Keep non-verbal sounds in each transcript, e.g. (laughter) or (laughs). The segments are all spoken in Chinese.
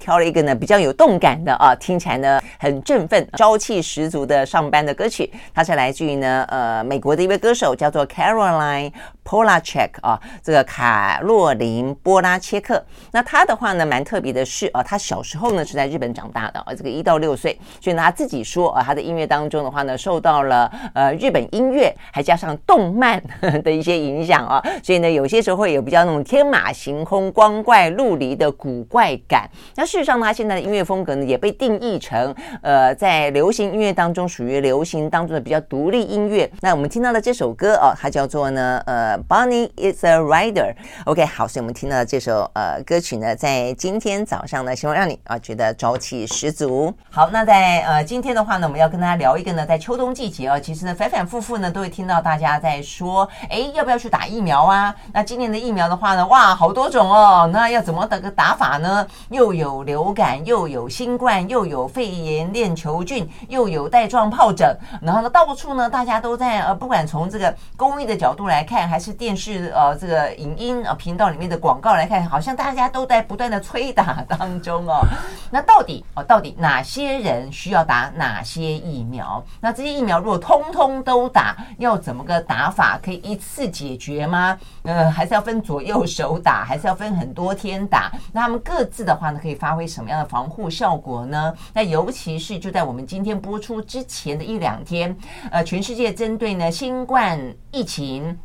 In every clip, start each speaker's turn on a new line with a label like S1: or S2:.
S1: 挑了一个呢比较有动感的啊，听起来呢很振奋、朝气十足的上班的歌曲。它是来自于呢呃美国的一位歌手，叫做 Caroline Polachek 啊，这个卡洛琳波拉切克。那他的话呢蛮特别的是啊，他小时候呢是在日本长大的啊，这个一到六岁，所以呢他自己说啊，他的音乐当中的话呢受到了呃日本音乐还加上动漫的一些影响啊，所以呢有些时候会有比较那种天马行空、光怪陆离的古怪感。那事实上呢，他现在的音乐风格呢也被定义成，呃，在流行音乐当中属于流行当中的比较独立音乐。那我们听到的这首歌哦，它叫做呢，呃，Bonnie is a Rider。OK，好，所以我们听到的这首呃歌曲呢，在今天早上呢，希望让你啊觉得朝气十足。好，那在呃今天的话呢，我们要跟大家聊一个呢，在秋冬季节啊，其实呢反反复复呢都会听到大家在说，哎，要不要去打疫苗啊？那今年的疫苗的话呢，哇，好多种哦，那要怎么的个打法呢？又有流感，又有新冠，又有肺炎链球菌，又有带状疱疹，然后呢，到处呢，大家都在呃，不管从这个公益的角度来看，还是电视呃这个影音呃频道里面的广告来看，好像大家都在不断的催打当中哦。(laughs) 那到底哦，到底哪些人需要打哪些疫苗？那这些疫苗如果通通都打，要怎么个打法？可以一次解决吗？呃，还是要分左右手打，还是要分很多天打？那他们各自的话呢，可以发发挥什么样的防护效果呢？那尤其是就在我们今天播出之前的一两天，呃，全世界针对呢新冠疫情。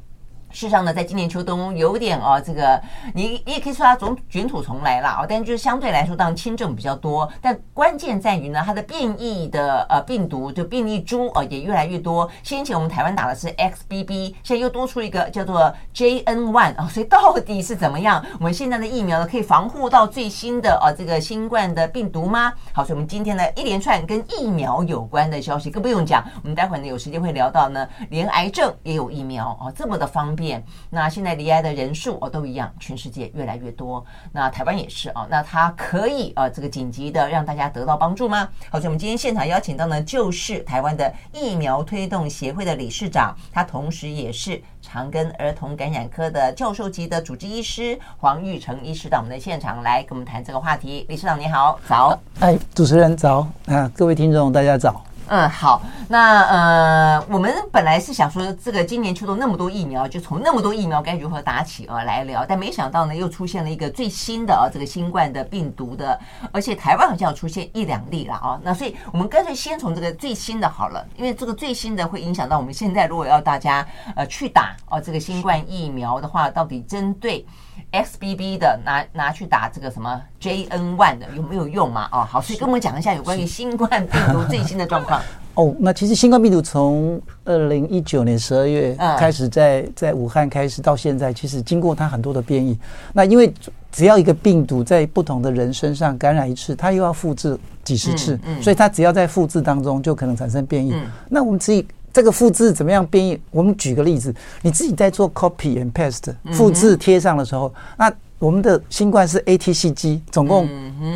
S1: 事实上呢，在今年秋冬有点哦，这个你你也可以说它总卷土重来了啊，但就是相对来说，当然轻症比较多，但关键在于呢，它的变异的呃病毒就变异株啊也越来越多。先前我们台湾打的是 XBB，现在又多出一个叫做 JN1 啊，所以到底是怎么样？我们现在的疫苗呢，可以防护到最新的啊这个新冠的病毒吗？好，所以我们今天呢一连串跟疫苗有关的消息，更不用讲，我们待会呢有时间会聊到呢，连癌症也有疫苗啊，这么的方便。那现在离癌的人数哦都一样，全世界越来越多。那台湾也是啊，那它可以啊这个紧急的让大家得到帮助吗？好，所以我们今天现场邀请到呢，就是台湾的疫苗推动协会的理事长，他同时也是长庚儿童感染科的教授级的主治医师黄玉成医师到我们的现场来跟我们谈这个话题。理事长你好，早。
S2: 哎，主持人早啊，各位听众大家早。
S1: 嗯，好，那呃，我们本来是想说，这个今年秋冬那么多疫苗，就从那么多疫苗该如何打起啊来聊，但没想到呢，又出现了一个最新的啊，这个新冠的病毒的，而且台湾好像有出现一两例了啊，那所以我们干脆先从这个最新的好了，因为这个最新的会影响到我们现在如果要大家呃去打哦这个新冠疫苗的话，到底针对。XBB 的拿拿去打这个什么 JN1 的有没有用嘛？哦，好，所以跟我们讲一下有关于新冠病毒最新的状况。(laughs)
S2: 哦，那其实新冠病毒从二零一九年十二月开始在在武汉开始到现在，其实经过它很多的变异。那因为只要一个病毒在不同的人身上感染一次，它又要复制几十次，所以它只要在复制当中就可能产生变异。那我们自己。这个复制怎么样编译？我们举个例子，你自己在做 copy and paste 复制贴上的时候，那我们的新冠是 ATC 机，总共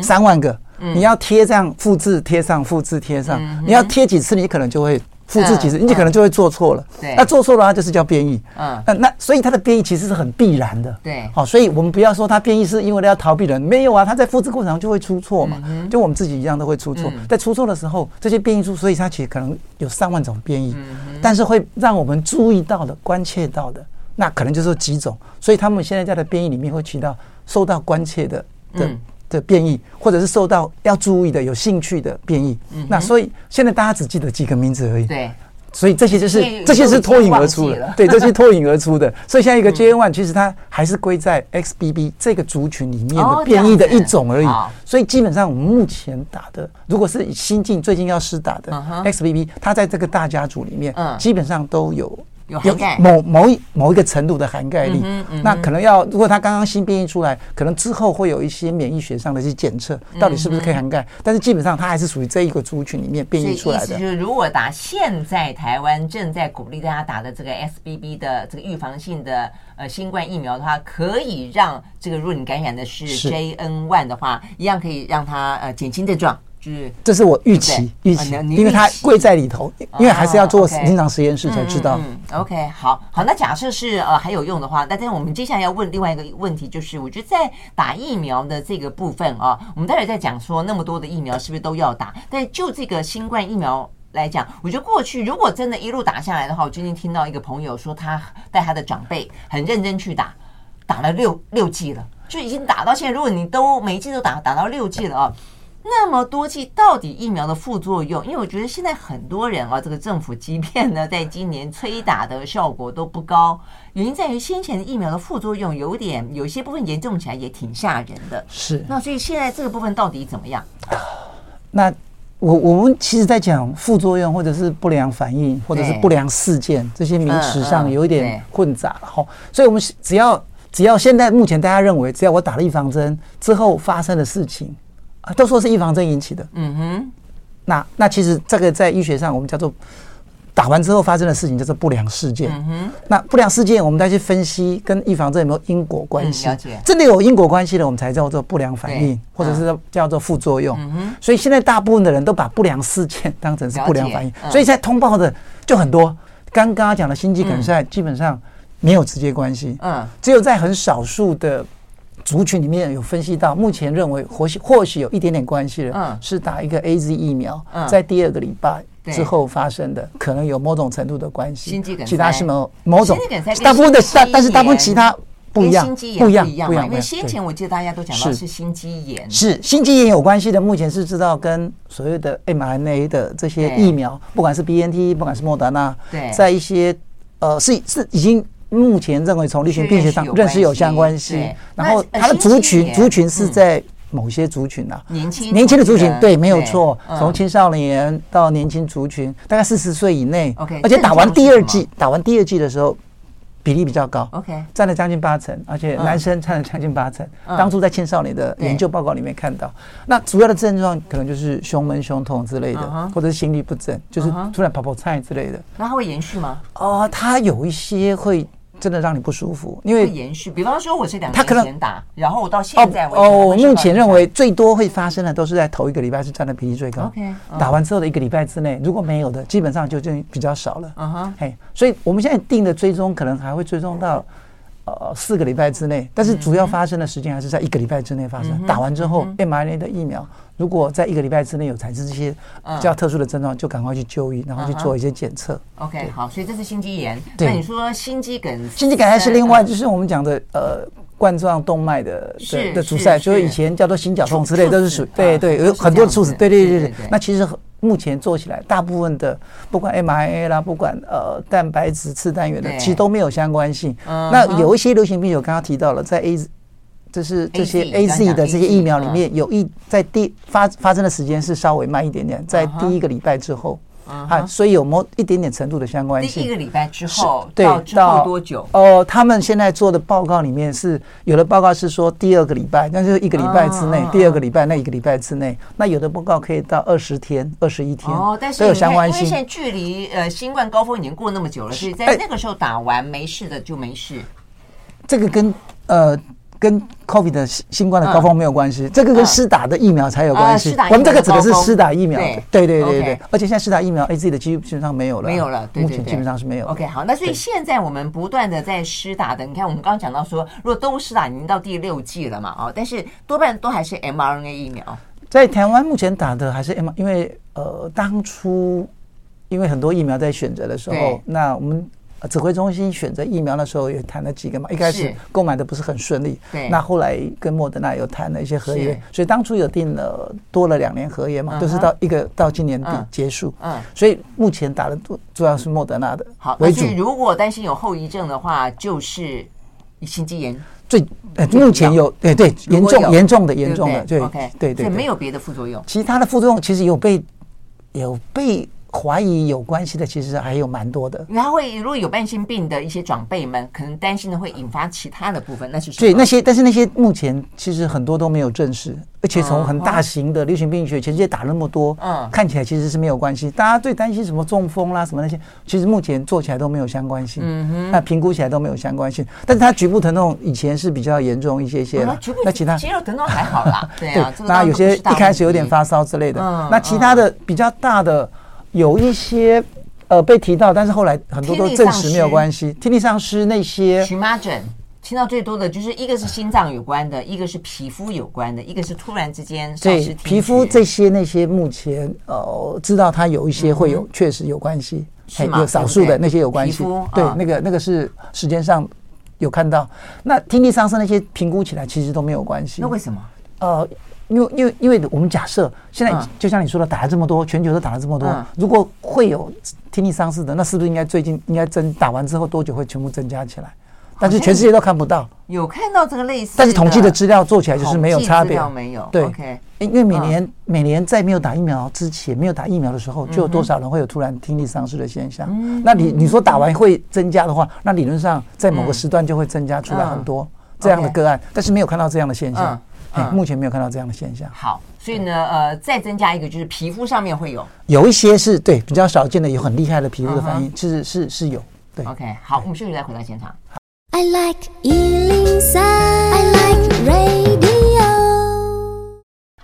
S2: 三万个，你要贴这样复制贴上，复制贴上，你要贴几次，你可能就会。复制几次，你可能就会做错了。对，那做错了，它就是叫变异。嗯，那所以它的变异其实是很必然的。对，好，所以我们不要说它变异是因为它要逃避人，没有啊，它在复制过程中就会出错嘛，就我们自己一样都会出错。在出错的时候，这些变异株，所以它其实可能有上万种变异，但是会让我们注意到的、关切到的，那可能就是几种。所以他们现在在的变异里面会起到受到关切的的。的变异，或者是受到要注意的、有兴趣的变异，嗯、那所以现在大家只记得几个名字而已。对，所以这些就是这些是脱颖而出的。对，这些脱颖而出的。所以现在一个 JN1 其实它还是归在 XBB 这个族群里面的变异的一种而已。所以基本上我们目前打的，如果是新进最近要施打的 XBB，它在这个大家族里面，基本上都有。有某某一某一个程度的涵盖力，那可能要如果它刚刚新变异出来，可能之后会有一些免疫学上的一些检测，到底是不是可以涵盖？但是基本上它还是属于这一个族群里面变异出来的。
S1: 就是如果打现在台湾正在鼓励大家打的这个 SBB 的这个预防性的呃新冠疫苗的话，可以让这个如果你感染的是 JN1 的话，一样可以让它呃减轻症状。就是
S2: 这是我预期预期，因为它贵在里头，因为还是要做临床实验室才知道。
S1: OK，好好，那假设是呃还有用的话，那但是我们接下来要问另外一个问题，就是我觉得在打疫苗的这个部分啊，我们待会再讲说那么多的疫苗是不是都要打？但就这个新冠疫苗来讲，我觉得过去如果真的一路打下来的话，我最近听到一个朋友说，他带他的长辈很认真去打，打了六六剂了，就已经打到现在。如果你都每一剂都打打到六剂了啊。那么多剂，到底疫苗的副作用？因为我觉得现在很多人啊，这个政府即便呢，在今年催打的效果都不高，原因在于先前的疫苗的副作用有点，有些部分严重起来也挺吓人的。
S2: 是。
S1: 那所以现在这个部分到底怎么样？
S2: 那我我们其实，在讲副作用或者是不良反应或者是不良事件这些名词上有一点混杂了哈。所以我们只要只要现在目前大家认为，只要我打了预防针之后发生的事情。啊，都说是预防针引起的。嗯哼，那那其实这个在医学上我们叫做打完之后发生的事情叫做不良事件。嗯哼，那不良事件我们再去分析跟预防针有没有因果关系？了解，真的有因果关系的，我们才叫做不良反应，或者是叫做副作用。嗯哼，所以现在大部分的人都把不良事件当成是不良反应，所以现在通报的就很多。刚刚讲的心肌梗塞基本上没有直接关系。嗯，只有在很少数的。族群里面有分析到，目前认为或许或许有一点点关系的，嗯，是打一个 AZ 疫苗，在第二个礼拜之后发生的，可能有某种程度的关系。心肌梗塞，其他是某某种，大部分的但，但是大部分其他不一样，不一样，不一样。因为先前我记得大家都讲到是心肌炎，是心肌炎有关系的。目前是知道跟所谓的 mRNA 的这些疫苗，不管是 BNT，不管是莫德纳，对，在一些呃是是已经。目前认为从流行病学上认识有相关性，然后它的族群族群是在某些族群啊，年轻年轻的族群，对，没有错，从青少年到年轻族群，大概四十岁以内，OK，，而且打完第二季，打完第二季的时候。比例比较高，OK，占了将近八成，而且男生占了将近八成。当初在青少年的研究报告里面看到，那主要的症状可能就是胸闷、胸痛之类的，或者是心律不整，就是突然跑跑菜之类的。
S1: 那它会延续吗？
S2: 哦，它有一些会。真的让你不舒服，因为
S1: 延续。比方说，我是两年前打，然后我到现在为止，
S2: 哦，我目前认为最多会发生的都是在头一个礼拜是占的比例最高。OK，打完之后的一个礼拜之内，如果没有的，基本上就就比较少了。嗯哼，嘿，所以我们现在定的追踪可能还会追踪到呃四个礼拜之内，但是主要发生的时间还是在一个礼拜之内发生。打完之后，mRNA 的疫苗。如果在一个礼拜之内有产生这些比较特殊的症状，就赶快去就医，然后去做一些检测。
S1: OK，好，所以这是心肌炎。那你说心肌梗，
S2: 心肌梗还是另外，就是我们讲的呃冠状动脉的的的阻塞，所以以前叫做心绞痛之类，都是属于对对，有很多猝死。对对对对。那其实目前做起来，大部分的不管 mRNA 啦，不管呃蛋白质次单元的，其实都没有相关性。那有一些流行病，我刚刚提到了，在 A。这是这些 A Z 的这些疫苗里面有一在第发发生的时间是稍微慢一点点，在第一个礼拜之后啊，所以有某一点点程度的相关性。
S1: 第一个礼拜之后，对，到多久？
S2: 哦，他们现在做的报告里面是有的报告是说第二个礼拜，那就是一个礼拜之内，第二个礼拜那一个礼拜之内，那有的报告可以到二十天、二十一天哦，但是都有相关性。因为
S1: 现在距离呃新冠高峰已经过那么久了，所以在那个时候打完没事的就没事。
S2: 这个跟呃。跟 COVID 的新冠的高峰没有关系，这个跟施打的疫苗才有关系。我们这个指的是施打疫苗，对对对对。而且现在施打疫苗，AZ 的基本上没有了，没有了，目前基本上是没有。
S1: OK，好，那所以现在我们不断的在施打的，你看我们刚刚讲到说，如果都施打已经到第六季了嘛，哦，但是多半都还是 mRNA 疫苗。
S2: 在台湾目前打的还是 mRNA，因为呃当初因为很多疫苗在选择的时候，那我们。指挥中心选择疫苗的时候也谈了几个嘛，一开始购买的不是很顺利，对，那后来跟莫德纳有谈了一些合约，所以当初有定了多了两年合约嘛，都是到一个到今年底结束，嗯，所以目前打的主主要是莫德纳的
S1: 好为主。如果担心有后遗症的话，就是心肌炎。
S2: 最呃目前有对对严重严重的严重的对对？对，
S1: 没有别的副作用，
S2: 其他的副作用其实有被有被。怀疑有关系的，其实还有蛮多的。
S1: 然后会如果有慢性病的一些长辈们，可能担心的会引发其他的部分，那是？
S2: 对那些，但是那些目前其实很多都没有证实，而且从很大型的流行病学，全世界打那么多，嗯，看起来其实是没有关系。大家最担心什么中风啦，什么那些，其实目前做起来都没有相关性，嗯哼，那评估起来都没有相关性。但是它局部疼痛以前是比较严重一些些了，那其他
S1: 肌肉疼痛还好啦，对啊，
S2: 那有些一开始有点发烧之类的，那其他的比较大的。有一些呃被提到，但是后来很多都证实没有关系。听力丧失那些
S1: 荨麻疹，听到最多的就是一个是心脏有关的，一个是皮肤有关的，一个是突然之间丧失。
S2: 皮肤这些那些目前呃知道它有一些会有确实有关系，有少数的那些有关系。对，那个那个是时间上有看到。那听力丧失那些评估起来其实都没有关系。
S1: 那为什么？
S2: 呃。因为因为因为我们假设现在就像你说的，打了这么多，全球都打了这么多，如果会有听力丧失的，那是不是应该最近应该增打完之后多久会全部增加起来？但是全世界都看不到，
S1: 有看到这个类似，
S2: 但是统计的资料做起来就是没有差别，
S1: 没有。
S2: 对。因为每年每年在没有打疫苗之前，没有打疫苗的时候，就有多少人会有突然听力丧失的现象？那你你说打完会增加的话，那理论上在某个时段就会增加出来很多这样的个案，但是没有看到这样的现象。嗯、目前没有看到这样的现象。
S1: 好，所以呢，呃，再增加一个，就是皮肤上面会有，
S2: 有一些是对比较少见的，有很厉害的皮肤的反应，是是是有。对
S1: ，OK，好，我们休息再回到现场。
S3: I like 103, I like radio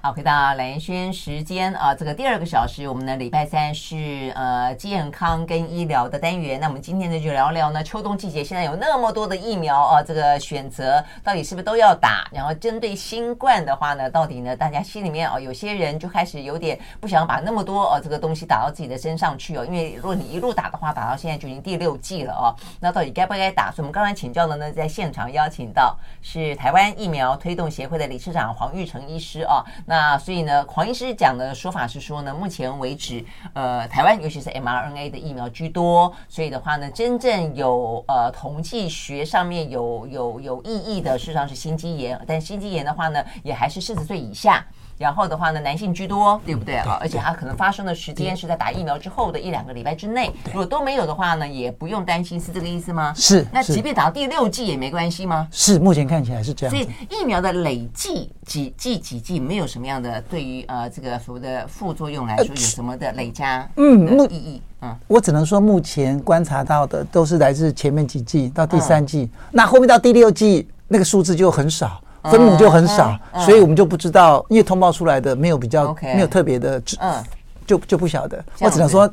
S1: 好，回到蓝轩时间啊，这个第二个小时，我们的礼拜三是呃健康跟医疗的单元。那我们今天呢就聊聊呢，秋冬季节现在有那么多的疫苗啊，这个选择到底是不是都要打？然后针对新冠的话呢，到底呢大家心里面啊，有些人就开始有点不想把那么多哦这个东西打到自己的身上去哦，因为如果你一路打的话，打到现在就已经第六季了哦，那到底该不该打？所以我们刚才请教的呢，在现场邀请到是台湾疫苗推动协会的理事长黄玉成医师啊，那。那所以呢，黄医师讲的说法是说呢，目前为止，呃，台湾尤其是 mRNA 的疫苗居多，所以的话呢，真正有呃统计学上面有有有意义的，事实上是心肌炎，但心肌炎的话呢，也还是四十岁以下。然后的话呢，男性居多，对不对啊？而且它可能发生的时间是在打疫苗之后的一两个礼拜之内。如果都没有的话呢，也不用担心，是这个意思吗？
S2: 是。
S1: 那即便打到第六剂也没关系吗？
S2: 是，目前看起来是这样。
S1: 所以疫苗的累计几剂几剂，没有什么样的对于呃这个所谓的副作用来说有什么的累加嗯意义？嗯，
S2: 我只能说目前观察到的都是来自前面几季到第三剂，那后面到第六季那个数字就很少。分母就很少，所以我们就不知道，因为通报出来的没有比较，没有特别的，嗯，就就不晓得。我只能说，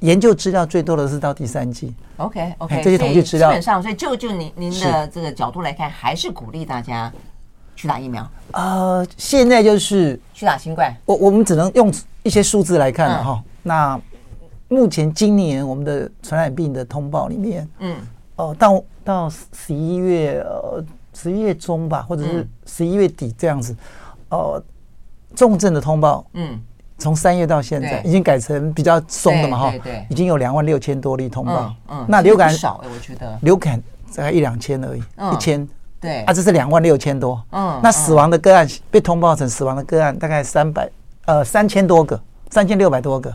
S2: 研究资料最多的是到第三季。
S1: OK OK，
S2: 这些统计资料
S1: 基本上，所以就就您您的这个角度来看，还是鼓励大家去打疫苗。
S2: 呃，现在就是
S1: 去打新冠，
S2: 我我们只能用一些数字来看了哈。那目前今年我们的传染病的通报里面，嗯，哦，到到十一月呃。十一月中吧，或者是十一月底这样子，哦，重症的通报，嗯，从三月到现在已经改成比较松的嘛，哈，已经有两万六千多例通报，嗯，那流感
S1: 少，我觉得。
S2: 流感大概一两千而已，一千，
S1: 对，
S2: 啊，这是两万六千多，嗯，那死亡的个案被通报成死亡的个案大概三百，呃，三千多个，三千六百多个，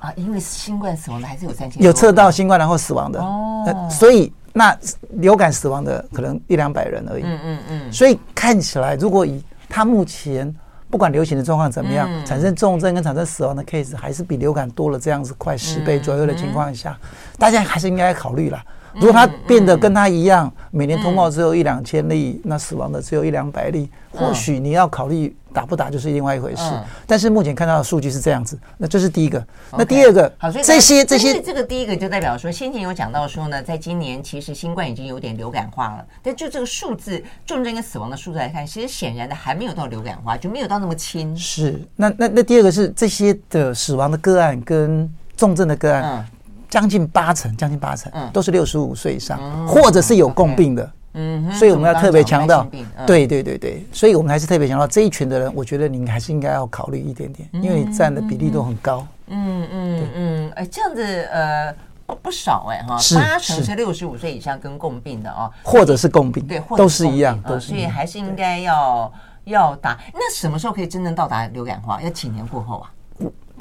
S1: 啊，因为新冠死亡的还是有三千，
S2: 有测到新冠然后死亡的，哦，所以。那流感死亡的可能一两百人而已，嗯嗯嗯，所以看起来，如果以他目前不管流行的状况怎么样，产生重症跟产生死亡的 case 还是比流感多了这样子快十倍左右的情况下，大家还是应该考虑了。如果它变得跟它一样，每年通报只有一两千例，那死亡的只有一两百例，或许你要考虑打不打就是另外一回事。但是目前看到的数据是这样子，那这是第一个。那第二个，
S1: 好，所以
S2: 这些这些
S1: 这个第一个就代表说，先前有讲到说呢，在今年其实新冠已经有点流感化了，但就这个数字重症跟死亡的数字来看，其实显然的还没有到流感化，就没有到那么轻。
S2: 是，那那那第二个是这些的死亡的个案跟重症的个案。将近八成，将近八成，都是六十五岁以上，或者是有共病的。嗯，所以我们要特别强调，对对对对，所以我们还是特别强调这一群的人，我觉得您还是应该要考虑一点点，因为你占的比例都很高。
S1: 嗯嗯嗯，哎，这样子呃不不少哎哈，八成是六十五岁以上跟共病的哦，
S2: 或者是共病，对，都是一样，都是。
S1: 所以还是应该要要打。那什么时候可以真正到达流感化？要几年过后啊？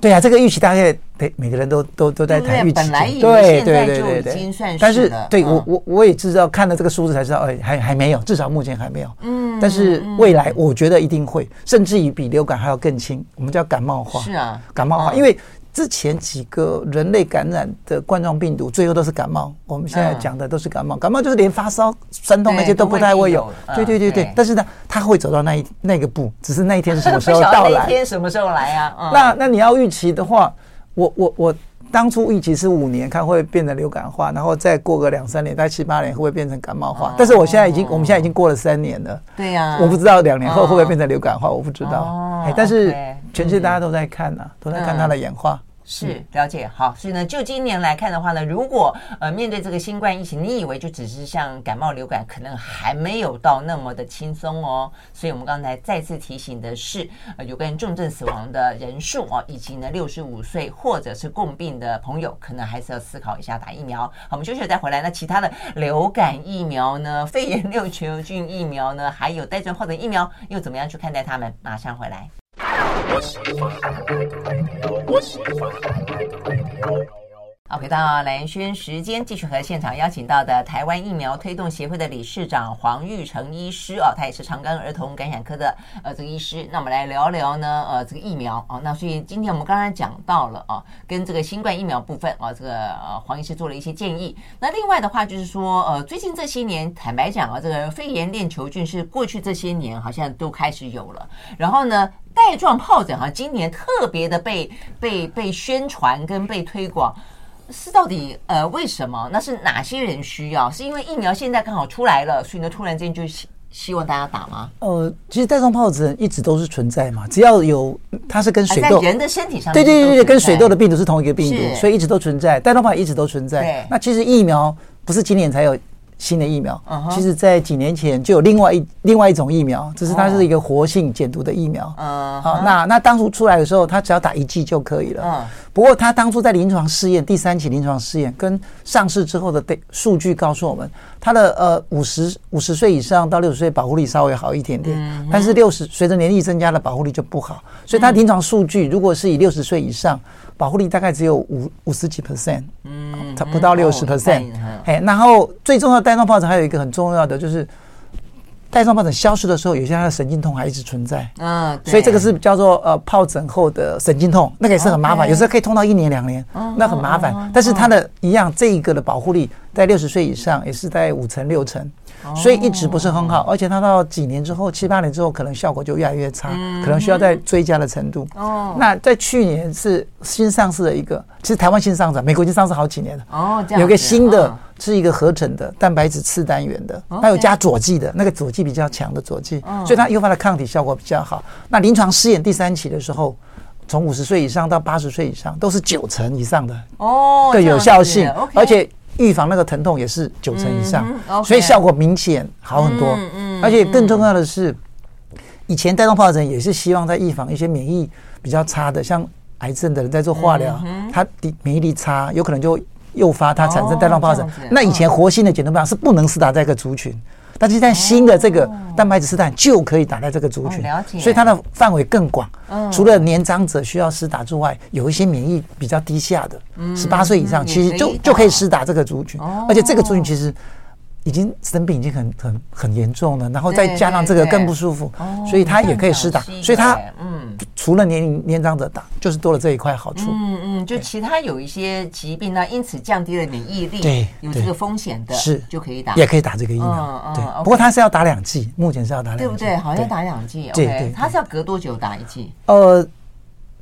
S2: 对啊，这个预期大概得每个人都都都在谈预期，
S1: 本来以为现在就已经算是，
S2: 但是对我我我也知道，看了这个数字才知道，哎，还还没有，至少目前还没有。嗯，但是未来我觉得一定会，甚至于比流感还要更轻，我们叫感冒化。
S1: 是啊，
S2: 感冒化，因为。之前几个人类感染的冠状病毒，最后都是感冒。我们现在讲的都是感冒，感冒就是连发烧、酸痛那些都不太会有。对对对对，但是呢，他会走到那一那个步，只是那一天是什么时候到来？
S1: 那一天什么时候来啊？
S2: 那那你要预期的话，我我我当初预期是五年，看会变成流感化，然后再过个两三年，大概七八年会不会变成感冒化？但是我现在已经，我们现在已经过了三年了。
S1: 对呀，
S2: 我不知道两年后会不会变成流感化，我不知道。但是全世界大家都在看呐，都在看它的演化。
S1: 是了解好，所以呢，就今年来看的话呢，如果呃面对这个新冠疫情，你以为就只是像感冒流感，可能还没有到那么的轻松哦。所以我们刚才再次提醒的是，呃，有关重症死亡的人数哦，以及呢六十五岁或者是共病的朋友，可能还是要思考一下打疫苗。好，我们休息了再回来。那其他的流感疫苗呢，肺炎链球菌疫苗呢，还有带状疱疹疫苗，又怎么样去看待他们？马上回来。我喜欢，我喜欢。好，回到蓝轩时间，继续和现场邀请到的台湾疫苗推动协会的理事长黄玉成医师哦，他也是长庚儿童感染科的呃这个医师。那我们来聊聊呢，呃，这个疫苗哦。那所以今天我们刚才讲到了啊，跟这个新冠疫苗部分啊，这个呃黄医师做了一些建议。那另外的话就是说，呃，最近这些年，坦白讲啊，这个肺炎链球菌是过去这些年好像都开始有了，然后呢，带状疱疹哈，今年特别的被被被宣传跟被推广。是到底呃为什么？那是哪些人需要？是因为疫苗现在刚好出来了，所以呢突然间就希希望大家打吗？
S2: 呃，其实带状疱疹一直都是存在嘛，只要有它是跟水痘
S1: 人的身体上，
S2: 对对对对，跟水痘的病毒是同一个病毒，所以一直都存在。带状疱疹一直都存在。对那其实疫苗不是今年才有。新的疫苗，其实，在几年前就有另外一另外一种疫苗，只是它是一个活性减毒的疫苗。嗯，好，那那当初出来的时候，它只要打一剂就可以了。嗯，不过它当初在临床试验，第三期临床试验跟上市之后的数据告诉我们，它的呃五十五十岁以上到六十岁保护力稍微好一点点，但是六十随着年龄增加的保护力就不好。所以它临床数据如果是以六十岁以上，保护力大概只有五五十几 percent，嗯，它不到六十 percent。哎，然后最重要的带状疱疹还有一个很重要的就是，带状疱疹消失的时候，有些它的神经痛还一直存在。嗯，所以这个是叫做呃疱疹后的神经痛，那个也是很麻烦，有时候可以痛到一年两年，那很麻烦。但是它的一样，这一个的保护力在六十岁以上也是在五成六成。所以一直不是很好，而且它到几年之后，七八年之后，可能效果就越来越差，可能需要再追加的程度。哦，那在去年是新上市的一个，其实台湾新上市，美国已经上市好几年了。哦，有个新的是一个合成的蛋白质次单元的，它有加佐剂的，那个佐剂比较强的佐剂，所以它诱发的抗体效果比较好。那临床试验第三期的时候，从五十岁以上到八十岁以上都是九成以上的哦的有效性，而且。预防那个疼痛也是九成以上，所以效果明显好很多。而且更重要的是，以前带状疱疹也是希望在预防一些免疫比较差的，像癌症的人在做化疗，他的免疫力差，有可能就诱发他产生带状疱疹。那以前活性的减毒方是不能施打在一个族群。但是现在新的这个蛋白质试弹就可以打在这个族群，所以它的范围更广。除了年长者需要施打之外，有一些免疫比较低下的，十八岁以上其实就就可以施打这个族群，而且这个族群其实。已经生病已经很很很严重了，然后再加上这个更不舒服，所以他也可以施打，所以他嗯，除了年龄年长者打，就是多了这一块好处。嗯嗯，
S1: 就其他有一些疾病呢，因此降低了免疫力，对，有这个风险的，是就可以打，
S2: 也可以打这个疫苗。对，不过他是要打两剂，目前是要打两剂，
S1: 对不对？好像打两剂，对对，他是要隔多久打一剂？
S2: 呃，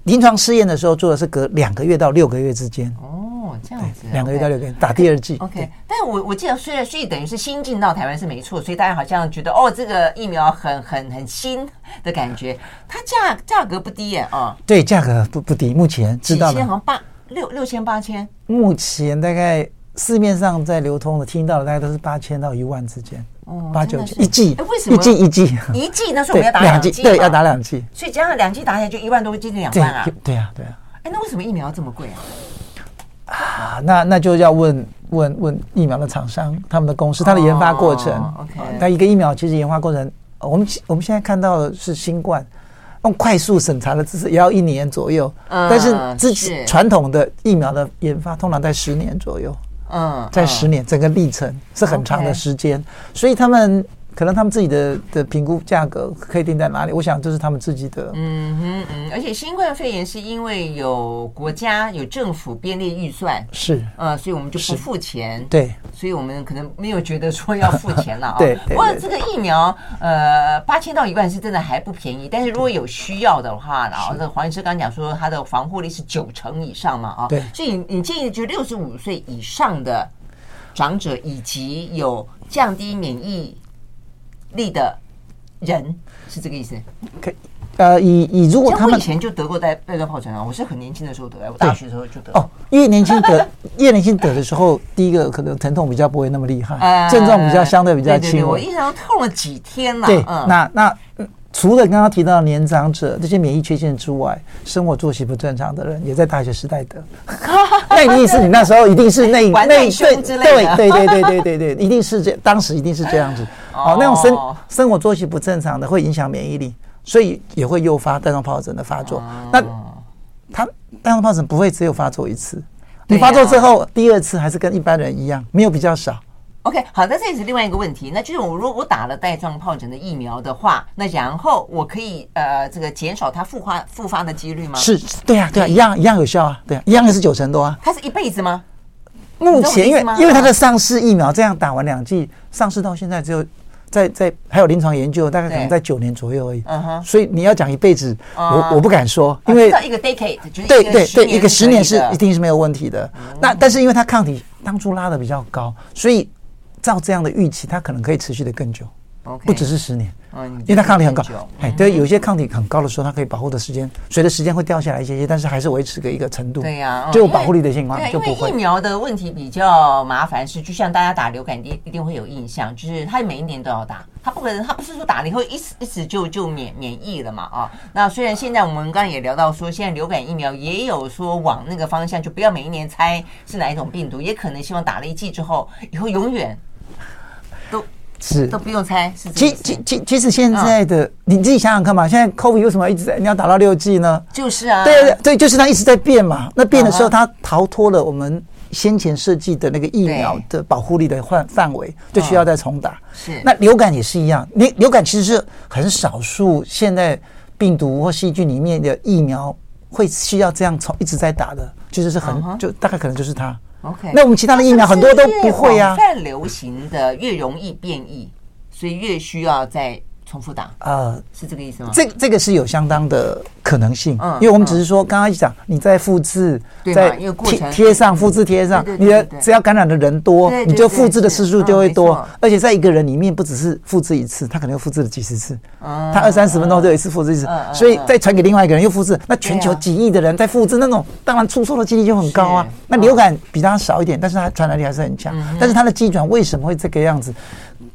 S2: 临床试验的时候做的是隔两个月到六个月之间。哦。
S1: 这样子，
S2: 两个月到六个月打第二剂。
S1: OK，但是我我记得，虽然所以等于是新进到台湾是没错，所以大家好像觉得哦，这个疫苗很很很新的感觉。它价价格不低耶，啊，
S2: 对，价格不不低。目前知道的，
S1: 好像八六六千八千。
S2: 目前大概市面上在流通的，听到的大概都是八千到一万之间。哦，八九千一剂，
S1: 为什么
S2: 一剂一剂
S1: 一剂？那时候我们要打两剂，
S2: 对，要打两剂。
S1: 所以加上两剂打起来就一万多，接近两万啊。
S2: 对啊，对啊。
S1: 哎，那为什么疫苗要这么贵啊？
S2: 啊，那那就要问问问疫苗的厂商，他们的公司，它的研发过程。OK，那一个疫苗其实研发过程，我们我们现在看到的是新冠，用快速审查的姿势也要一年左右。嗯，但是之前传统的疫苗的研发通常在十年左右。嗯，在十年整个历程是很长的时间，所以他们。可能他们自己的的评估价格可以定在哪里？我想这是他们自己的。
S1: 嗯哼嗯，而且新冠肺炎是因为有国家有政府编列预算，
S2: 是
S1: 呃，所以我们就不付钱。
S2: 对，
S1: 所以我们可能没有觉得说要付钱了啊。(laughs)
S2: 对，
S1: 不过这个疫苗呃八千到一万是真的还不便宜，但是如果有需要的话，然后那黄医师刚讲说它的防护力是九成以上嘛啊，
S2: 对，
S1: 所以你建议就六十五岁以上的长者以及有降低免疫。力的人是这个意思。
S2: 可以，呃，以以如果他们
S1: 以前就得过带带状疱疹啊，我是很年轻的时候得，我大学的时候就得。
S2: 哦，越年轻得 (laughs) 越年轻得的时候，第一个可能疼痛比较不会那么厉害，症状比较相对比较轻。
S1: 我印象中痛了几天了。
S2: 对，那那除了刚刚提到的年长者这些免疫缺陷之外，生活作息不正常的人也在大学时代得。(laughs) 那你意思你那时候一定是那那 (laughs) 对对对对对对对对，一定是这当时一定是这样子。哦，那种生生活作息不正常的会影响免疫力，所以也会诱发带状疱疹的发作。那它带状疱疹不会只有发作一次，你发作之后第二次还是跟一般人一样，没有比较少。
S1: OK，好，那这也是另外一个问题。那就是我如果我打了带状疱疹的疫苗的话，那然后我可以呃这个减少它复发复发的几率吗？
S2: 是，对啊，对啊，一样一样有效啊，对啊，一样也是九成多啊。
S1: 它是一辈子吗？
S2: 目前因为因为它的上市疫苗这样打完两剂，上市到现在只有。在在还有临床研究，大概可能在九年左右而已。嗯哼，所以你要讲一辈子，我我不敢说，因为
S1: 一个 decade，
S2: 对对对，一个十年是一定是没有问题的。那但是因为它抗体当初拉的比较高，所以照这样的预期，它可能可以持续的更久，不只是十年。因为它抗体很高，哎，对，有些抗体很高的时候，它可以保护的时间，随着时间会掉下来一些些，但是还是维持个一个程度。
S1: 对呀，
S2: 就有保护力的情况就不会。
S1: 疫苗的问题比较麻烦是，就像大家打流感，一一定会有印象，就是它每一年都要打，它不可能，它不是说打了以后一一直就就免免疫了嘛啊。那虽然现在我们刚刚也聊到说，现在流感疫苗也有说往那个方向，就不要每一年猜是哪一种病毒，也可能希望打了一剂之后，以后永远都。
S2: 是。
S1: 都不用猜，是
S2: 其其其其实现在的、嗯、你自己想想看嘛，现在 COVID 为什么一直在你要打到六剂呢？
S1: 就是啊，
S2: 对对对，就是它一直在变嘛。那变的时候，它逃脱了我们先前设计的那个疫苗的保护力的范范围，就需要再重打。
S1: 是，
S2: 那流感也是一样，流流感其实是很少数现在病毒或细菌里面的疫苗会需要这样从一直在打的，就是是很就大概可能就是它。
S1: OK，
S2: 那我们其他的疫苗很多都不会啊。
S1: 越流行的越容易变异，所以越需要再重复打。呃，是这个意思吗？
S2: 这这个是有相当的可能性，嗯，因为我们只是说刚刚一讲，你在复制，在贴贴上复制贴上，你的只要感染的人多，你就复制的次数就会多，而且在一个人里面不只是复制一次，他可能又复制了几十次，他二三十分钟就有一次复制一次，所以再传给另外一个人又复制，那全球几亿的人在复制那种，当然出错的几率就很高啊。那流感比它少一点，但是它传染力还是很强，但是它的机转为什么会这个样子？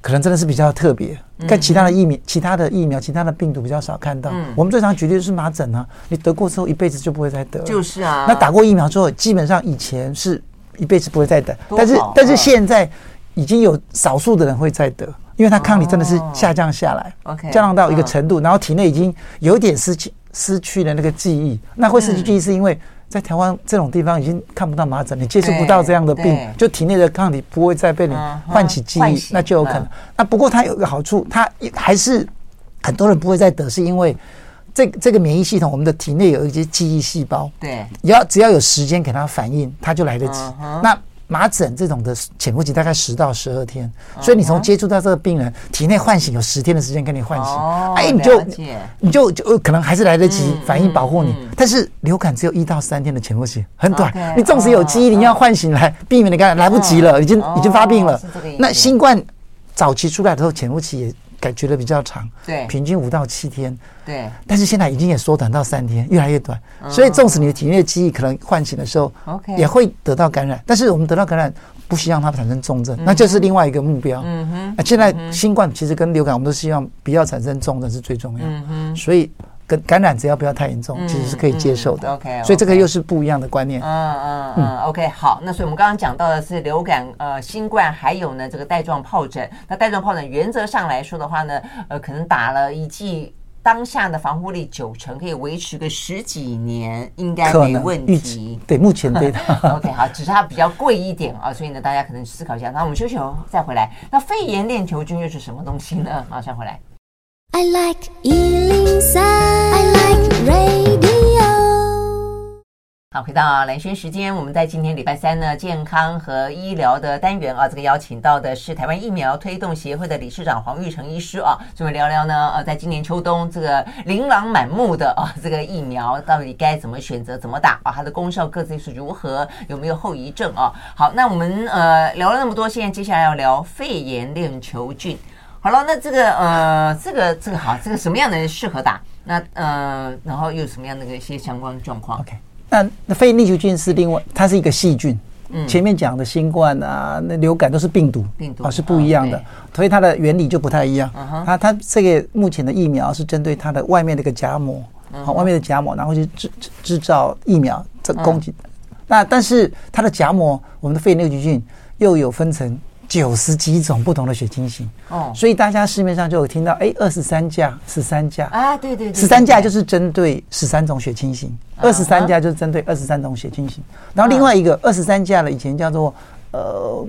S2: 可能真的是比较特别，跟其他的疫苗、其他的疫苗、其他的病毒比较少看到。我们最常举例的是麻疹啊，你得过之后一辈子就不会再得。
S1: 就是啊。
S2: 那打过疫苗之后，基本上以前是一辈子不会再得，但是但是现在已经有少数的人会再得，因为他抗体真的是下降下来，OK，降降到一个程度，然后体内已经有点失去失去了那个记忆。那会失去记忆是因为。在台湾这种地方已经看不到麻疹，你接触不到这样的病，就体内的抗体不会再被你唤起记忆，那就有可能。那不过它有一个好处，它还是很多人不会再得，是因为这这个免疫系统，我们的体内有一些记忆细胞，
S1: 对，
S2: 要只要有时间给它反应，它就来得及。那麻疹这种的潜伏期大概十到十二天，所以你从接触到这个病人体内唤醒有十天的时间给你唤醒，哎，你就你就就可能还是来得及反应保护你。但是流感只有一到三天的潜伏期，很短。你纵使有记忆，你要唤醒来避免你感染来不及了，已经已经发病了。那新冠早期出来的时候潜伏期也感觉的比较长，
S1: 对，
S2: 平均五到七天。
S1: 对，
S2: 但是现在已经也缩短到三天，越来越短。所以，纵使你的体内的记忆可能唤醒的时候，也会得到感染。但是我们得到感染，不希望它产生重症，那就是另外一个目标。嗯哼。现在新冠其实跟流感，我们都希望不要产生重症是最重要。嗯哼。所以，跟感染只要不要太严重，其实是可以接受的。OK。所以这个又是不一样的观念。
S1: 嗯嗯嗯。OK，好。那所以我们刚刚讲到的是流感、呃新冠，还有呢这个带状疱疹。那带状疱疹原则上来说的话呢，呃可能打了一剂。当下的防护力九成，可以维持个十几年，应该没问题。
S2: 对，目前对的。(laughs)
S1: OK，好，只是它比较贵一点啊，所以呢，大家可能思考一下。那我们休息后再回来。那肺炎链球菌又是什么东西呢？马上回来。
S3: I like 103, I like radio.
S1: 好，回到蓝轩时间，我们在今天礼拜三呢，健康和医疗的单元啊，这个邀请到的是台湾疫苗推动协会的理事长黄玉成医师啊，就会聊聊呢，呃，在今年秋冬这个琳琅满目的啊，这个疫苗到底该怎么选择、怎么打啊，它的功效各自是如何，有没有后遗症啊？好，那我们呃聊了那么多，现在接下来要聊肺炎链球菌。好了，那这个呃，这个这个好，这个什么样的人适合打？那呃，然后又有什么样的一些相关状况
S2: ？OK。那那肺炎链球菌是另外，它是一个细菌。嗯，前面讲的新冠啊，那流感都是病毒，
S1: 病毒
S2: 啊是不一样的，所以它的原理就不太一样。它它这个目前的疫苗是针对它的外面那个夹膜，好，外面的夹膜，然后去制制造疫苗这攻击。那但是它的夹膜，我们的肺炎链球菌又有分成。九十几种不同的血清型。哦，所以大家市面上就有听到，哎，二十三价、十三价。
S1: 啊，对对对，
S2: 十三价就是针对十三种血清型，二十三价就是针对二十三种血清型，然后另外一个二十三价的以前叫做呃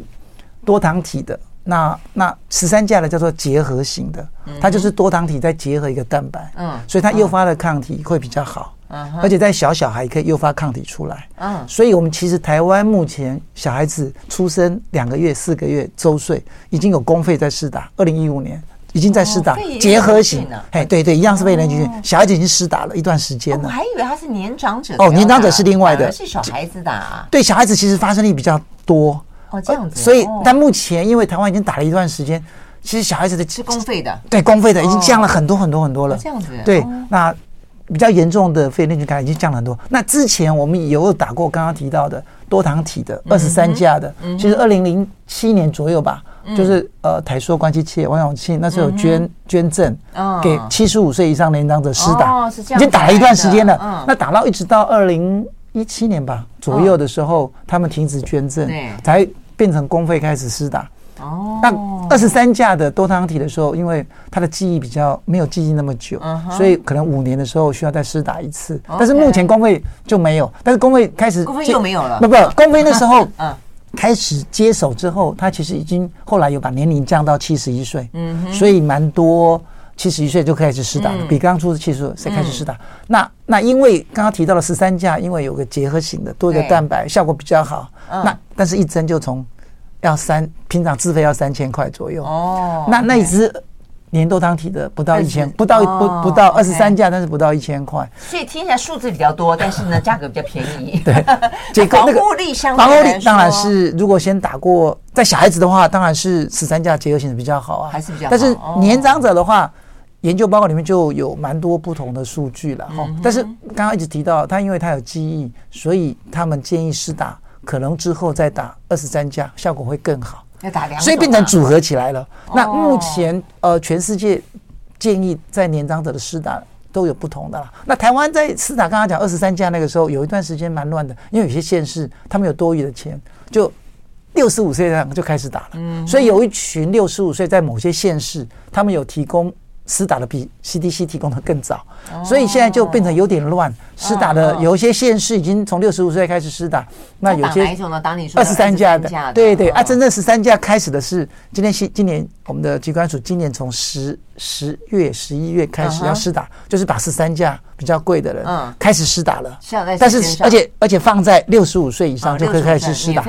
S2: 多糖体的，那那十三价的叫做结合型的，它就是多糖体再结合一个蛋白，嗯，所以它诱发的抗体会比较好。而且在小小孩可以诱发抗体出来，嗯，所以我们其实台湾目前小孩子出生两个月、四个月、周岁，已经有公费在施打。二零一五年已经在施打结合型，哎，对对，一样是肺炎链球菌，小孩子已经施打了一段时间了。
S1: 我还以为他是年长者
S2: 哦，年长者是另外的，
S1: 是小孩子打。
S2: 对，小孩子其实发生率比较多
S1: 哦，这样子。
S2: 所以，但目前因为台湾已经打了一段时间，其实小孩子的
S1: 是公费的，
S2: 对，公费的已经降了很多很多很多了。
S1: 这样子，
S2: 对，那。比较严重的肺炎菌感染已经降了很多。那之前我们也有打过刚刚提到的多糖体的二十三价的，其实二零零七年左右吧，就是呃台塑关系企业王永庆那时候有捐捐赠给七十五岁以上年长者施打，已经打了一段时间了。那打到一直到二零一七年吧左右的时候，他们停止捐赠，才变成公费开始施打。哦，那二十三价的多糖体的时候，因为它的记忆比较没有记忆那么久，所以可能五年的时候需要再施打一次。但是目前公费就没有，但是公费开始
S1: 公费又没有了。
S2: 不不，公费那时候 (laughs) 开始接手之后，他其实已经后来有把年龄降到七十一岁，嗯，所以蛮多七十一岁就开始施打了，比刚出的七十岁开始施打。那那因为刚刚提到了十三价，因为有个结合型的多一个蛋白，效果比较好。那但是一针就从。要三，平常自费要三千块左右。哦，那那一只年多糖体的不到一千，不到不不到二十三价，但是不到一千块。
S1: 所以听起来数字比较多，但是呢，价格比较便宜。(laughs)
S2: 对，(laughs)
S1: 这个防护力相
S2: 防护力当然是，如果先打过，在小孩子的话，当然是十三价结合型的比较好啊，
S1: 还是比较。
S2: 但是年长者的话，研究报告里面就有蛮多不同的数据了哈。但是刚刚一直提到，他因为他有记忆，所以他们建议施打。可能之后再打二十三价，效果会更好。
S1: 要打两，
S2: 所以变成组合起来了。那目前呃，全世界建议在年长者的施打都有不同的啦。那台湾在施打刚刚讲二十三价那个时候，有一段时间蛮乱的，因为有些县市他们有多余的钱，就六十五岁这样就开始打了。嗯，所以有一群六十五岁在某些县市，他们有提供。施打的比 CDC 提供的更早，所以现在就变成有点乱。施打的有一些县市已经从六十五岁开始施打，那有些二十三价的，对对啊，真正十三价开始的是今天新今年我们的机关署今年从十十月十一月开始要施打，就是把十三价比较贵的人开始施打了。但是而且而且放在六十五岁以上就可以开始施打。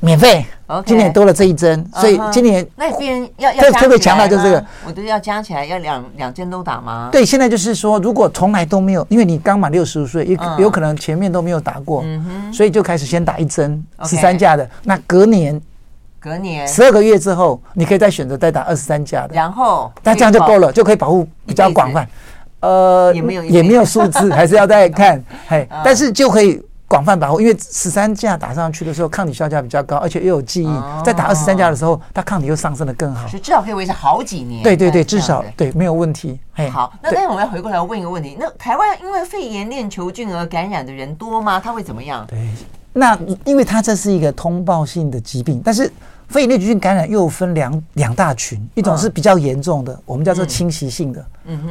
S2: 免费，今年多了这一针，所以今年
S1: 那边要要
S2: 特别强调就是这个，
S1: 我都要加起来要两两针都打吗？
S2: 对，现在就是说，如果从来都没有，因为你刚满六十五岁，有有可能前面都没有打过，所以就开始先打一针十三价的，那隔年
S1: 隔年。
S2: 十二个月之后，你可以再选择再打二十三价的，
S1: 然后
S2: 那这样就够了，就可以保护比较广泛。呃，也没有也没有数字，还是要再看，(laughs) 嘿，但是就可以。广泛保护，因为十三价打上去的时候，抗体效价比较高，而且又有记忆。在打二十三价的时候，它抗体又上升的更好，
S1: 所以至少可以维持好几年。
S2: 对对对，至少对没有问题。
S1: 好，那但是我们要回过来问一个问题：那台湾因为肺炎链球菌而感染的人多吗？它会怎么样？
S2: 对，那因为它这是一个通报性的疾病，但是肺炎链球菌感染又分两两大群，一种是比较严重的，我们叫做侵袭性的，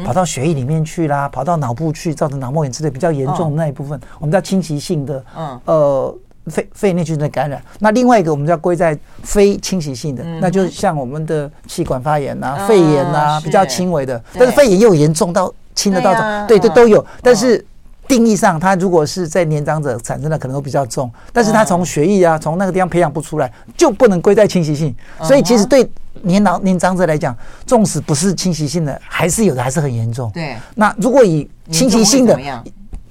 S2: 跑到血液里面去啦，跑到脑部去，造成脑膜炎之类比较严重的那一部分，我们叫侵袭性的，呃，肺肺炎链球菌的感染。那另外一个我们叫归在非侵袭性的，那就是像我们的气管发炎啊、肺炎啊，比较轻微的，但是肺炎又严重到轻的到重，对，这都有，但是。定义上，它如果是在年长者产生的，可能会比较重，但是它从血液啊，从那个地方培养不出来，就不能归在侵袭性。所以其实对年老年长者来讲，纵使不是侵袭性的，还是有的，还是很严重。对。那如果以侵袭性的，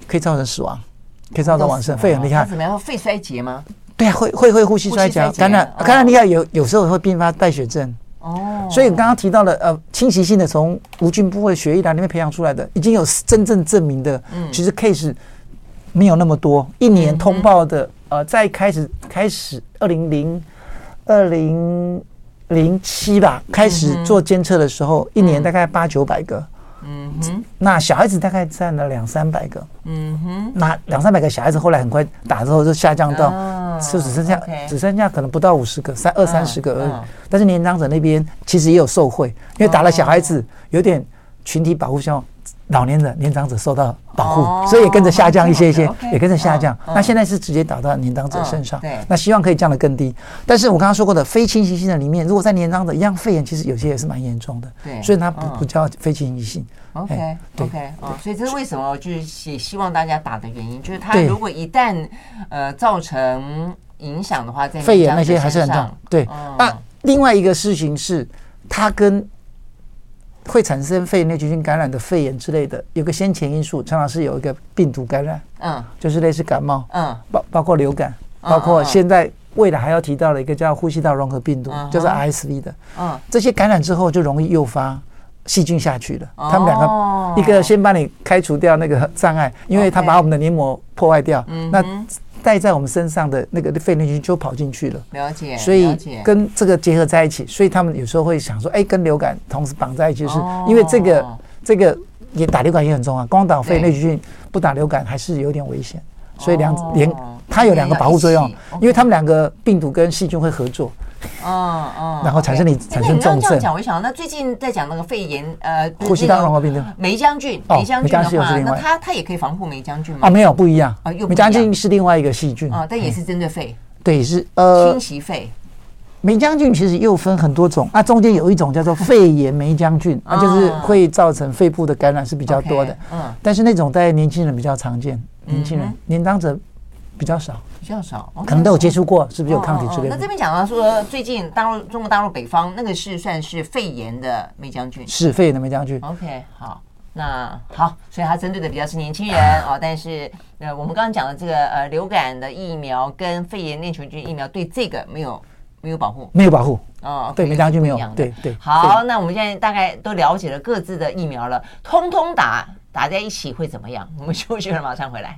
S2: 可以造成死亡，可以造成往生。肺很厉害。怎么样？肺衰竭吗？对啊，会会会呼吸衰竭，感染感染厉害，有有时候会并发败血症。哦，所以刚刚提到了呃，侵袭性的从无菌部位血液里面培养出来的，已经有真正证明的，嗯，其实 case 没有那么多。一年通报的呃，在开始开始二零零二零零七吧，开始做监测的时候，一年大概八九百个。嗯哼，那小孩子大概占了两三百个。嗯哼，那两三百个小孩子后来很快打之后就下降到，就只剩下只剩下可能不到五十个，三二三十个而已。但是年长者那边其实也有受贿，因为打了小孩子有点群体保护效果，老年人年长者受到保护，所以也跟着下降一些一些，也跟着下降。那现在是直接打到年长者身上，那希望可以降得更低。但是我刚刚说过的非侵袭性的里面，如果在年长者一样肺炎，其实有些也是蛮严重的，所以它不不叫非侵袭性。
S1: OK OK 哦，所以这是为什么就是也希望大家打的原因，就是它如果一旦呃造成影响的话，在
S2: 肺炎那些还是很重。对，那另外一个事情是，它跟会产生肺炎链球菌感染的肺炎之类的，有个先前因素，常常是有一个病毒感染，嗯，就是类似感冒，嗯，包包括流感，包括现在未来还要提到的一个叫呼吸道融合病毒，就是 RSV 的，嗯，这些感染之后就容易诱发。细菌下去了，他们两个，一个先帮你开除掉那个障碍，因为它把我们的黏膜破坏掉，那带在我们身上的那个肺内菌就跑进去了。了解，所以跟这个结合在一起，所以他们有时候会想说，哎，跟流感同时绑在一起，就是因为这个这个也打流感也很重要，光打肺内菌不打流感还是有点危险，所以两连它有两个保护作用，因为他们两个病毒跟细菌会合作。嗯嗯，然后产生你产生重症。这样讲，
S1: 我想那最近在讲那个肺炎，呃，
S2: 呼吸道融合病症，
S1: 霉浆菌，霉浆菌的话，那它它也可以防护梅将军吗？
S2: 啊，没有，不一样。啊，梅将军是另外一个细菌
S1: 啊，但也是针对肺。
S2: 对，是呃，
S1: 侵袭肺。
S2: 梅将军其实又分很多种，啊，中间有一种叫做肺炎梅将军，啊，就是会造成肺部的感染是比较多的。嗯，但是那种在年轻人比较常见，年轻人年长者比较少。比较少，可能都有接触过，是不是有抗体之类的？
S1: 那这边讲到说，最近大陆中国大陆北方那个是算是肺炎的梅将军，
S2: 是肺炎的梅将军。
S1: OK，好，那好，所以它针对的比较是年轻人哦。但是呃，我们刚刚讲的这个呃流感的疫苗跟肺炎链球菌疫苗对这个没有没有保护，
S2: 没有保护哦。对，梅将军没有。对对。
S1: 好，那我们现在大概都了解了各自的疫苗了，通通打打在一起会怎么样？我们休息了，马上回来。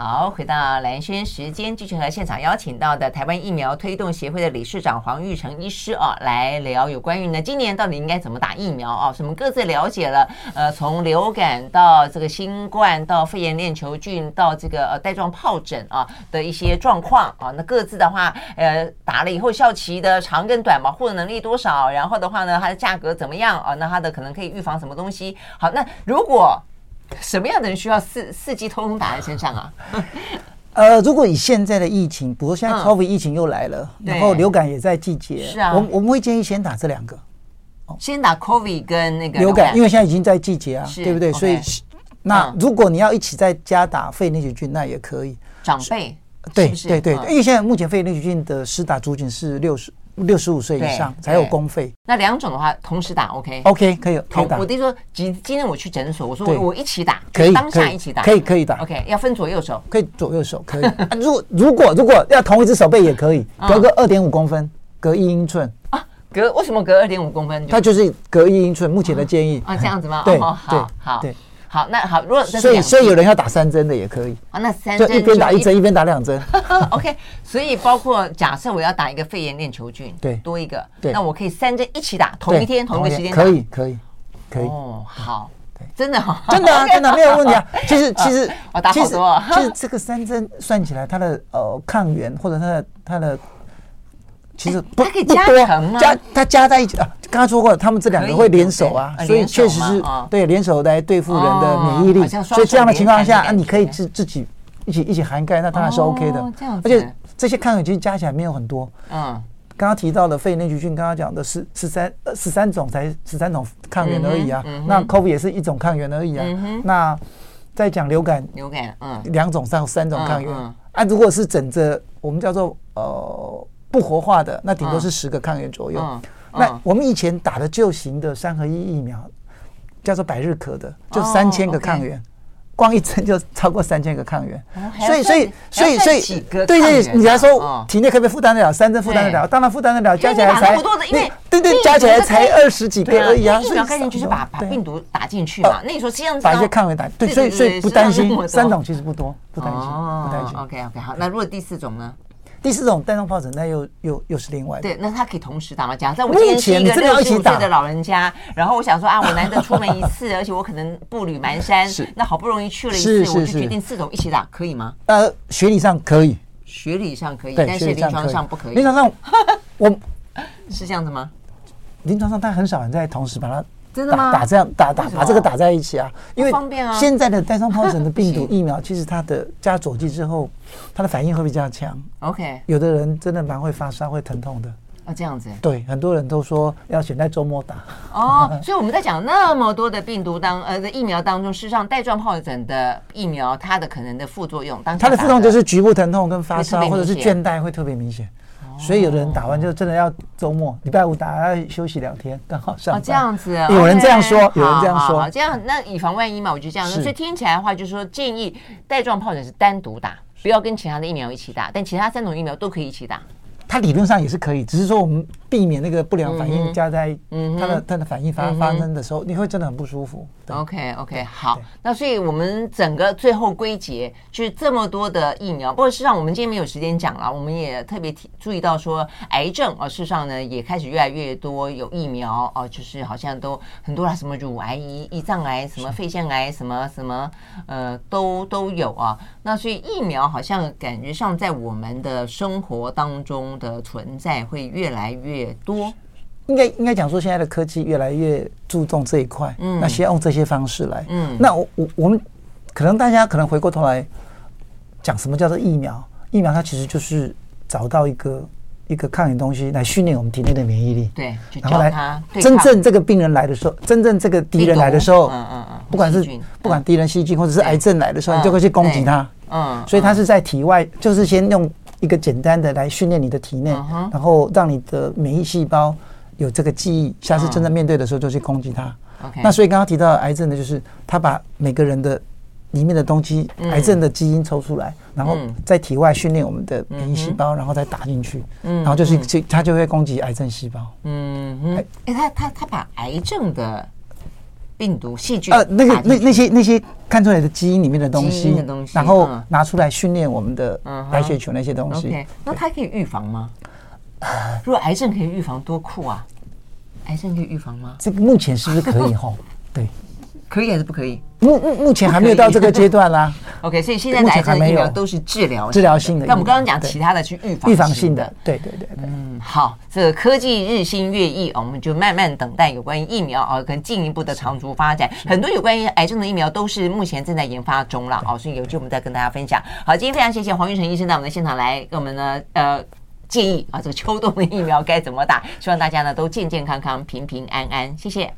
S1: 好，回到蓝轩时间，继续和现场邀请到的台湾疫苗推动协会的理事长黄玉成医师啊，来聊有关于呢今年到底应该怎么打疫苗啊？什么各自了解了，呃，从流感到这个新冠，到肺炎链球菌，到这个呃带状疱疹啊的一些状况啊，那各自的话，呃，打了以后效期的长跟短，保护的能力多少？然后的话呢，它的价格怎么样啊？那它的可能可以预防什么东西？好，那如果。什么样的人需要四四季通通打在身上啊？(laughs)
S2: 呃，如果以现在的疫情，比如现在 COVID 疫情又来了，然后流感也在季节，是啊，我我们会建议先打这两个，
S1: 先打 COVID 跟那个
S2: 流感，因为现在已经在季节啊，对不对？所以那如果你要一起在家打肺炎链球菌，那也可以。
S1: 长辈，
S2: 对对对，因为现在目前肺炎链球菌的施打族群是六十。六十五岁以上才有公费。
S1: 那两种的话同时打 OK
S2: OK 可以可以打。
S1: 我弟说今今天我去诊所，我说我我一起打，可以当下一起打，
S2: 可以可以打
S1: OK 要分左右手，
S2: 可以左右手可以。(laughs) 如果如果如果要同一只手背也可以，(laughs) 隔个二点五公分，隔一英寸
S1: 啊，隔为什么隔二点五公分？
S2: 它就是隔一英寸，目前的建议
S1: 啊，这样子吗？(laughs)
S2: 对，
S1: 好好对。好，那好，如果
S2: 所以所以有人要打三针的也可以
S1: 啊，那三针就
S2: 一边打一针，一边打两针。(laughs)
S1: OK，所以包括假设我要打一个肺炎链球菌，
S2: 对，
S1: 多一个，对，那我可以三针一起打，同一天同一个时间，
S2: 可以可以可以。
S1: 哦，好，
S2: 对，
S1: 真的哈，
S2: 真的啊，(laughs) 真的没有问题啊。其实其实
S1: 我打好多，
S2: 其实这个三针算起来，它的呃抗原或者它的它的。其实 (laughs) 不
S1: 它可以加
S2: 它加在一起啊，刚刚说过，他们这两个会联手啊，所以确实是对联手来对付人的免疫力。所以这样的情况下啊，你可以自自己一起一起涵盖，那当然是 OK 的。而且这些抗原其实加起来没有很多。嗯，刚刚提到的肺炎链球菌，刚刚讲的是十三呃十三种才十三种抗原而已啊。那 COVID 也是一种抗原而已啊。那再讲流感，
S1: 流感嗯
S2: 两种上三种抗原啊，如果是整着我们叫做呃。不活化的那顶多是十个抗原左右。嗯嗯、那我们以前打的旧型的三合一疫苗，叫做百日咳的，就三千个抗原，哦 okay、光一针就超过三千个抗原。哦、所以，所以，所以，所以，对对，你来说，体内可不可以负担得了？三针负担得了？当然负担得了，加起来才对对，加起来才二十几个而已啊。
S1: 疫苗概念就是把把病毒打进去嘛。那你说这样子，
S2: 把一些抗原打对，所以所以不担心。三种其实不多，不担心，不担心。
S1: OK OK 好，那如果第四种呢？
S2: 第四种带状疱疹，那又又又是另外的。
S1: 对，那他可以同时打吗？假设我今天是一个六十五岁的老人家，然后我想说啊，我难得出门一次，而且我可能步履蹒跚，是那好不容易去了一次，我就决定四种一起打，可以吗？
S2: 呃，学理上可以，
S1: 学理上可以，但是临床上不可以。
S2: 临床上，我 (laughs)
S1: 是这样子吗？
S2: 临床上，他很少人在同时把它。
S1: 真的吗？
S2: 打这样打打把这个打在一起啊，因为
S1: 方便啊。
S2: 现在的带状疱疹的病毒疫苗，其实它的加佐剂之后，它的反应会比较强。
S1: OK，
S2: 有的人真的蛮会发烧、会疼痛的。
S1: 啊，这样子。
S2: 对，很多人都说要选在周末打。
S1: 哦，所以我们在讲那么多的病毒当呃的疫苗当中，事实上带状疱疹的疫苗它的可能的副作用，当
S2: 它的副作用就是局部疼痛跟发烧，或者是倦怠会特别明显。所以有的人打完就真的要周末礼拜五打，要休息两天，刚好上。
S1: 哦，这样子，
S2: 有人这样说，有人这样说，
S1: 这样那以防万一嘛，我就这样说。所以听起来的话，就是说建议带状疱疹是单独打，不要跟其他的疫苗一起打，但其他三种疫苗都可以一起打。
S2: 它理论上也是可以，只是说我们避免那个不良反应加在它的它的反应发发生的时候，你会真的很不舒服。
S1: OK OK 好，那所以我们整个最后归结就是这么多的疫苗，不过事实上我们今天没有时间讲了，我们也特别提注意到说癌症啊，事实上呢也开始越来越多有疫苗哦，就是好像都很多啦，什么乳癌、胰胰脏癌、什么肺腺癌、什么什么呃都都有啊。那所以疫苗好像感觉上在我们的生活当中。的存在会越来越多，
S2: 应该应该讲说，现在的科技越来越注重这一块，嗯，那先用这些方式来，嗯，那我我我们可能大家可能回过头来讲什么叫做疫苗？疫苗它其实就是找到一个一个抗原东西来训练我们体内的免疫力，
S1: 对，
S2: 然后来真正这个病人来的时候，真正这个敌人来的时候，嗯嗯嗯，不管是不管敌人细菌或者是癌症来的时候，你就会去攻击它，嗯，所以它是在体外，就是先用。一个简单的来训练你的体内，然后让你的免疫细胞有这个记忆，下次真正面对的时候就去攻击它。那所以刚刚提到癌症呢就是他把每个人的里面的东西，癌症的基因抽出来，然后在体外训练我们的免疫细胞，然后再打进去，然后就是就他就会攻击癌症细胞。嗯
S1: 嗯，哎，他他他把癌症的。病毒、细菌，
S2: 呃，那个、那那些那些看出来的基因里面的东西，然后拿出来训练我们的白血球那些东西。
S1: 那它可以预防吗？如果癌症可以预防，多酷啊！癌症可以预防吗？
S2: 这个目前是不是可以？吼，对。
S1: 可以还是不可以？
S2: 目目目前还没有到这个阶段啦。
S1: OK，所以现在的癌症疫苗都是治疗
S2: 治疗性的。
S1: 那我们刚刚讲其他的去预防
S2: 预防性的，对对对。
S1: 嗯，好，这个科技日新月异，我们就慢慢等待有关于疫苗啊，跟进一步的长足发展。很多有关于癌症的疫苗都是目前正在研发中了哦，所以有机会我们再跟大家分享。好，今天非常谢谢黄玉成医生到我们的现场来跟我们呢呃建议啊，这个秋冬的疫苗该怎么打？希望大家呢都健健康康、平平安安。谢谢。